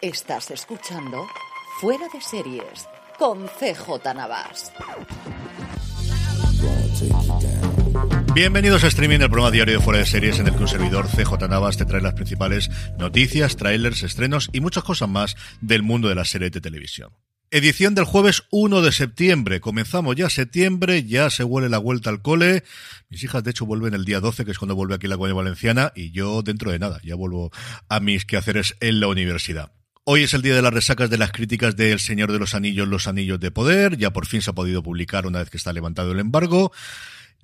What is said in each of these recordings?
Estás escuchando Fuera de Series con CJ Navas. Bienvenidos a Streaming, el programa diario de Fuera de Series en el que un servidor CJ Navas te trae las principales noticias, trailers, estrenos y muchas cosas más del mundo de la serie de televisión. Edición del jueves 1 de septiembre. Comenzamos ya septiembre, ya se huele la vuelta al cole. Mis hijas, de hecho, vuelven el día 12, que es cuando vuelve aquí la Comunidad Valenciana, y yo dentro de nada, ya vuelvo a mis quehaceres en la universidad. Hoy es el día de las resacas de las críticas del Señor de los Anillos, Los Anillos de Poder. Ya por fin se ha podido publicar una vez que está levantado el embargo.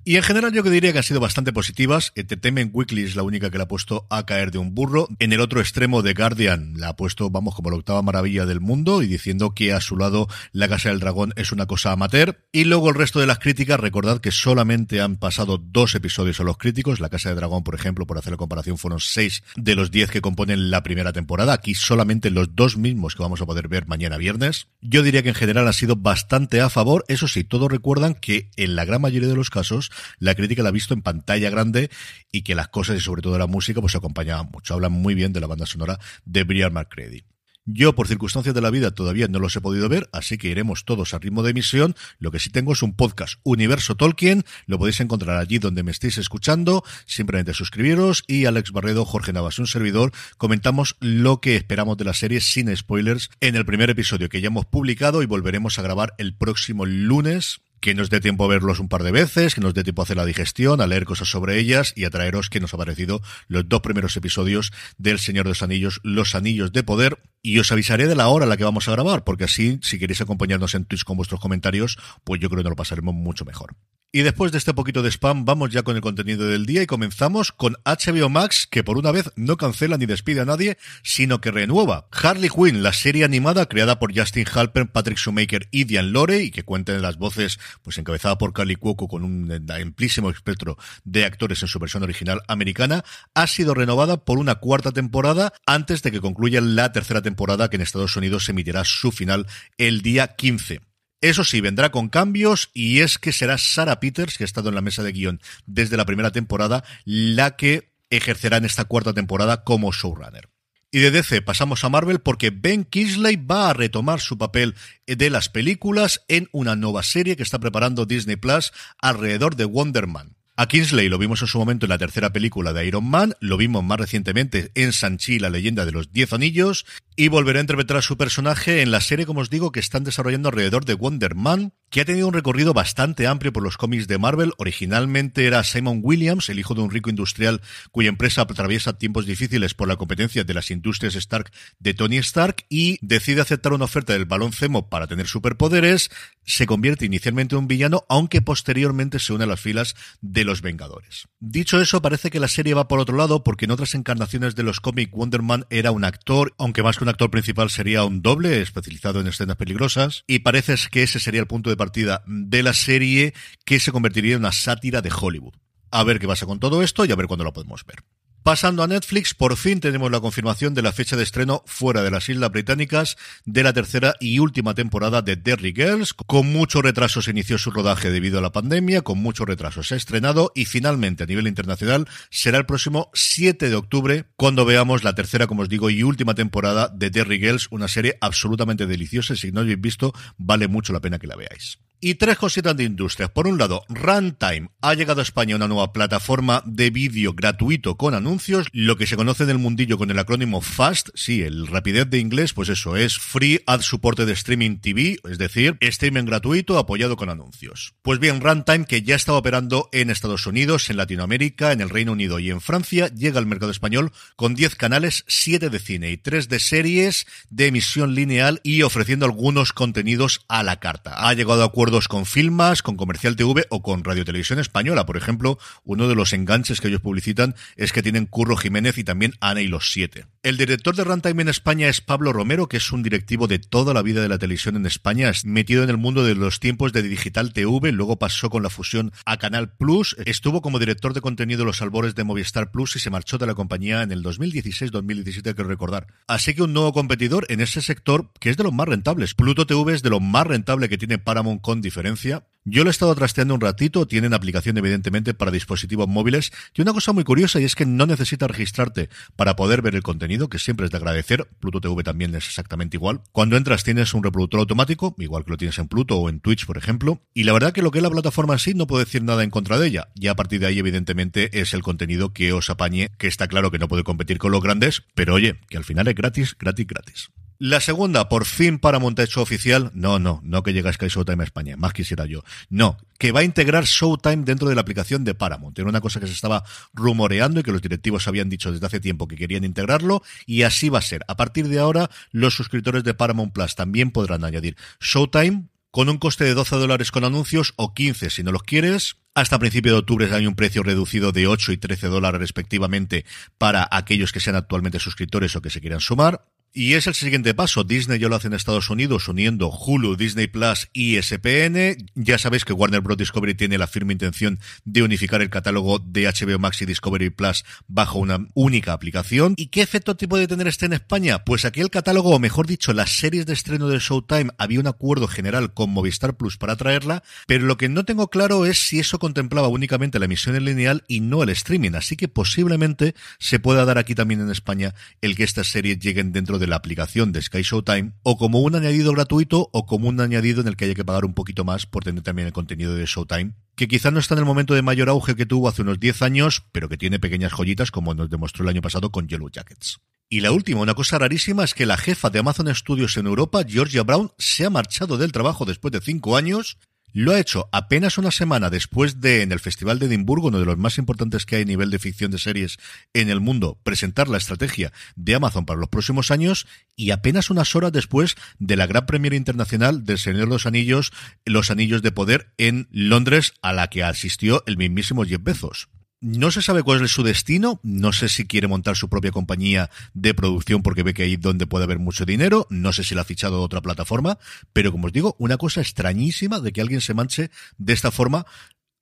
Y en general yo que diría que han sido bastante positivas. Entertainment Weekly es la única que la ha puesto a caer de un burro. En el otro extremo de Guardian la ha puesto, vamos, como la octava maravilla del mundo y diciendo que a su lado la Casa del Dragón es una cosa amateur. Y luego el resto de las críticas, recordad que solamente han pasado dos episodios a los críticos. La Casa del Dragón, por ejemplo, por hacer la comparación, fueron seis de los diez que componen la primera temporada. Aquí solamente los dos mismos que vamos a poder ver mañana viernes. Yo diría que en general ha sido bastante a favor. Eso sí, todos recuerdan que en la gran mayoría de los casos la crítica la ha visto en pantalla grande y que las cosas y sobre todo la música pues se acompañaban mucho. Hablan muy bien de la banda sonora de Brian McCready. Yo, por circunstancias de la vida, todavía no los he podido ver, así que iremos todos a ritmo de emisión. Lo que sí tengo es un podcast Universo Tolkien. Lo podéis encontrar allí donde me estéis escuchando. Simplemente suscribiros y Alex Barredo, Jorge Navas, un servidor, comentamos lo que esperamos de la serie sin spoilers en el primer episodio que ya hemos publicado y volveremos a grabar el próximo lunes que nos dé tiempo a verlos un par de veces, que nos dé tiempo a hacer la digestión, a leer cosas sobre ellas y a traeros que nos ha parecido los dos primeros episodios del Señor de los Anillos, Los Anillos de Poder. Y os avisaré de la hora a la que vamos a grabar, porque así, si queréis acompañarnos en Twitch con vuestros comentarios, pues yo creo que nos lo pasaremos mucho mejor. Y después de este poquito de spam, vamos ya con el contenido del día y comenzamos con HBO Max, que por una vez no cancela ni despide a nadie, sino que renueva. Harley Quinn, la serie animada creada por Justin Halper, Patrick Shoemaker y Diane Lore, y que cuenta en las voces, pues encabezada por Carly Cuoco con un amplísimo espectro de actores en su versión original americana, ha sido renovada por una cuarta temporada antes de que concluya la tercera temporada que en Estados Unidos se emitirá su final el día 15. Eso sí, vendrá con cambios y es que será Sarah Peters, que ha estado en la mesa de guion desde la primera temporada, la que ejercerá en esta cuarta temporada como showrunner. Y de DC pasamos a Marvel porque Ben Kingsley va a retomar su papel de las películas en una nueva serie que está preparando Disney Plus alrededor de Wonder Man. A Kingsley lo vimos en su momento en la tercera película de Iron Man, lo vimos más recientemente en Sanchi, la leyenda de los Diez Anillos, y volverá a interpretar a su personaje en la serie, como os digo, que están desarrollando alrededor de Wonder Man, que ha tenido un recorrido bastante amplio por los cómics de Marvel. Originalmente era Simon Williams, el hijo de un rico industrial cuya empresa atraviesa tiempos difíciles por la competencia de las industrias Stark de Tony Stark y decide aceptar una oferta del balón Zemo para tener superpoderes. Se convierte inicialmente en un villano, aunque posteriormente se une a las filas de los Vengadores. Dicho eso, parece que la serie va por otro lado porque en otras encarnaciones de los cómics Wonder Man era un actor, aunque más un actor principal sería un doble especializado en escenas peligrosas y parece que ese sería el punto de partida de la serie que se convertiría en una sátira de Hollywood. A ver qué pasa con todo esto y a ver cuándo lo podemos ver. Pasando a Netflix, por fin tenemos la confirmación de la fecha de estreno fuera de las Islas Británicas de la tercera y última temporada de Derry Girls. Con mucho retraso se inició su rodaje debido a la pandemia, con mucho retraso se ha estrenado y finalmente a nivel internacional será el próximo 7 de octubre cuando veamos la tercera, como os digo, y última temporada de Derry Girls, una serie absolutamente deliciosa. Si no lo habéis visto, vale mucho la pena que la veáis. Y tres cositas de industrias. Por un lado, Runtime. Ha llegado a España una nueva plataforma de vídeo gratuito con anuncios, lo que se conoce en el mundillo con el acrónimo FAST. Sí, el rapidez de inglés, pues eso, es Free Ad Soporte de Streaming TV, es decir, streaming gratuito apoyado con anuncios. Pues bien, Runtime, que ya estaba operando en Estados Unidos, en Latinoamérica, en el Reino Unido y en Francia, llega al mercado español con 10 canales, 7 de cine y 3 de series de emisión lineal y ofreciendo algunos contenidos a la carta. Ha llegado a acuerdo con Filmas, con Comercial TV o con Radio Televisión Española. Por ejemplo, uno de los enganches que ellos publicitan es que tienen Curro Jiménez y también Ana y los Siete. El director de Runtime en España es Pablo Romero, que es un directivo de toda la vida de la televisión en España, metido en el mundo de los tiempos de Digital TV, luego pasó con la fusión a Canal Plus, estuvo como director de contenido de los albores de Movistar Plus y se marchó de la compañía en el 2016-2017, hay que recordar. Así que un nuevo competidor en ese sector que es de los más rentables. Pluto TV es de lo más rentable que tiene Paramount diferencia. Yo lo he estado trasteando un ratito, tienen aplicación evidentemente para dispositivos móviles. Y una cosa muy curiosa y es que no necesitas registrarte para poder ver el contenido, que siempre es de agradecer. Pluto TV también es exactamente igual. Cuando entras tienes un reproductor automático, igual que lo tienes en Pluto o en Twitch, por ejemplo. Y la verdad que lo que es la plataforma en sí no puedo decir nada en contra de ella. Y a partir de ahí evidentemente es el contenido que os apañe, que está claro que no puede competir con los grandes, pero oye, que al final es gratis, gratis, gratis. La segunda, por fin para Montecho oficial. No, no, no que llega Sky Showtime a España, más quisiera yo. No, que va a integrar Showtime dentro de la aplicación de Paramount. Era una cosa que se estaba rumoreando y que los directivos habían dicho desde hace tiempo que querían integrarlo y así va a ser. A partir de ahora, los suscriptores de Paramount Plus también podrán añadir Showtime con un coste de 12 dólares con anuncios o 15 si no los quieres. Hasta principio de octubre hay un precio reducido de 8 y 13 dólares respectivamente para aquellos que sean actualmente suscriptores o que se quieran sumar. Y es el siguiente paso. Disney ya lo hace en Estados Unidos uniendo Hulu, Disney Plus y SPN. Ya sabéis que Warner Bros. Discovery tiene la firme intención de unificar el catálogo de HBO Max y Discovery Plus bajo una única aplicación. ¿Y qué efecto te puede tener este en España? Pues aquí el catálogo, o mejor dicho, las series de estreno de Showtime, había un acuerdo general con Movistar Plus para traerla, pero lo que no tengo claro es si eso contemplaba únicamente la emisión en lineal y no el streaming. Así que posiblemente se pueda dar aquí también en España el que estas series lleguen dentro de la aplicación de Sky Showtime o como un añadido gratuito o como un añadido en el que haya que pagar un poquito más por tener también el contenido de Showtime, que quizá no está en el momento de mayor auge que tuvo hace unos 10 años, pero que tiene pequeñas joyitas como nos demostró el año pasado con Yellow Jackets. Y la última, una cosa rarísima, es que la jefa de Amazon Studios en Europa, Georgia Brown, se ha marchado del trabajo después de cinco años lo ha hecho apenas una semana después de, en el Festival de Edimburgo, uno de los más importantes que hay a nivel de ficción de series en el mundo, presentar la estrategia de Amazon para los próximos años y apenas unas horas después de la gran premiere internacional del Señor de los Anillos, Los Anillos de Poder en Londres, a la que asistió el mismísimo Jeff Bezos. No se sabe cuál es su destino, no sé si quiere montar su propia compañía de producción porque ve que ahí donde puede haber mucho dinero, no sé si la ha fichado otra plataforma, pero como os digo, una cosa extrañísima de que alguien se manche de esta forma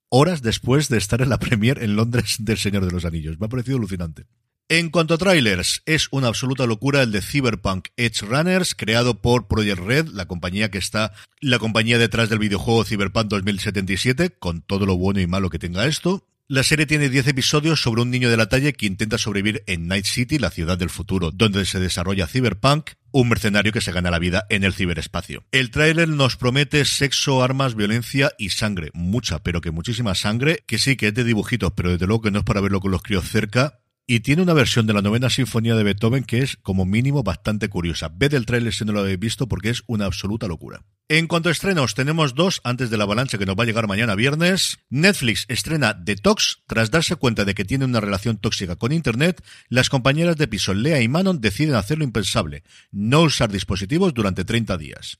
horas después de estar en la premier en Londres del Señor de los Anillos. Me ha parecido alucinante. En cuanto a trailers, es una absoluta locura el de Cyberpunk Edge Runners, creado por Project Red, la compañía que está, la compañía detrás del videojuego Cyberpunk 2077, con todo lo bueno y malo que tenga esto. La serie tiene 10 episodios sobre un niño de la talla que intenta sobrevivir en Night City, la ciudad del futuro, donde se desarrolla Cyberpunk, un mercenario que se gana la vida en el ciberespacio. El tráiler nos promete sexo, armas, violencia y sangre. Mucha, pero que muchísima sangre, que sí que es de dibujitos, pero desde luego que no es para verlo con los críos cerca, y tiene una versión de la novena sinfonía de Beethoven que es como mínimo bastante curiosa. Ved el tráiler si no lo habéis visto porque es una absoluta locura. En cuanto a estrenos, tenemos dos antes de la avalancha que nos va a llegar mañana viernes. Netflix estrena Detox. Tras darse cuenta de que tiene una relación tóxica con Internet, las compañeras de piso Lea y Manon deciden hacer lo impensable, no usar dispositivos durante 30 días.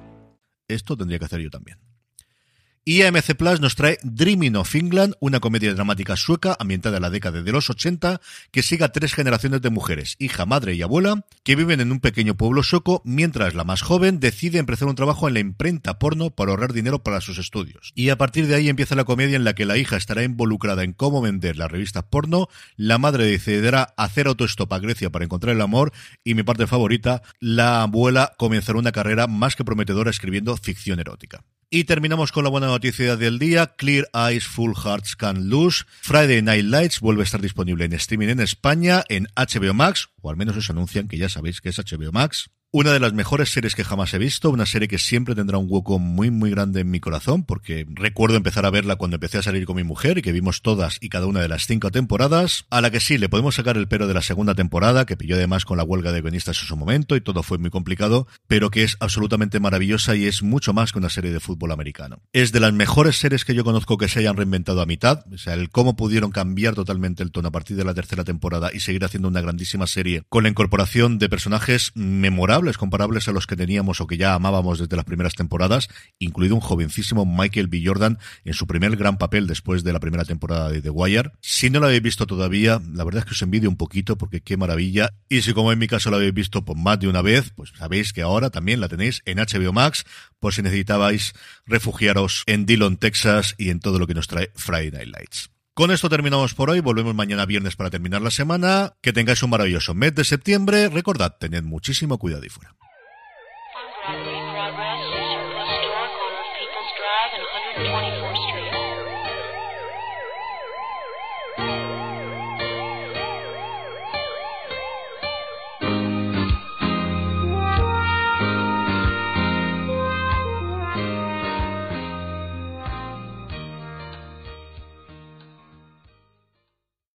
Esto tendría que hacer yo también. Y AMC Plus nos trae Dreaming of England, una comedia dramática sueca ambientada en la década de los 80 que sigue a tres generaciones de mujeres, hija, madre y abuela, que viven en un pequeño pueblo sueco mientras la más joven decide empezar un trabajo en la imprenta porno para ahorrar dinero para sus estudios. Y a partir de ahí empieza la comedia en la que la hija estará involucrada en cómo vender las revistas porno, la madre decidirá hacer autostop a Grecia para encontrar el amor y mi parte favorita, la abuela comenzará una carrera más que prometedora escribiendo ficción erótica. Y terminamos con la buena noticia del día. Clear Eyes Full Hearts Can Lose. Friday Night Lights vuelve a estar disponible en streaming en España, en HBO Max, o al menos os anuncian que ya sabéis que es HBO Max. Una de las mejores series que jamás he visto, una serie que siempre tendrá un hueco muy muy grande en mi corazón, porque recuerdo empezar a verla cuando empecé a salir con mi mujer y que vimos todas y cada una de las cinco temporadas, a la que sí, le podemos sacar el pero de la segunda temporada, que pilló además con la huelga de guionistas en su momento y todo fue muy complicado, pero que es absolutamente maravillosa y es mucho más que una serie de fútbol americano. Es de las mejores series que yo conozco que se hayan reinventado a mitad, o sea, el cómo pudieron cambiar totalmente el tono a partir de la tercera temporada y seguir haciendo una grandísima serie con la incorporación de personajes memorables comparables a los que teníamos o que ya amábamos desde las primeras temporadas, incluido un jovencísimo Michael B. Jordan en su primer gran papel después de la primera temporada de The Wire. Si no lo habéis visto todavía, la verdad es que os envidio un poquito porque qué maravilla. Y si como en mi caso lo habéis visto por más de una vez, pues sabéis que ahora también la tenéis en HBO Max por si necesitabais refugiaros en Dillon, Texas y en todo lo que nos trae Friday Night Lights. Con esto terminamos por hoy. Volvemos mañana viernes para terminar la semana. Que tengáis un maravilloso mes de septiembre. Recordad, tened muchísimo cuidado y fuera.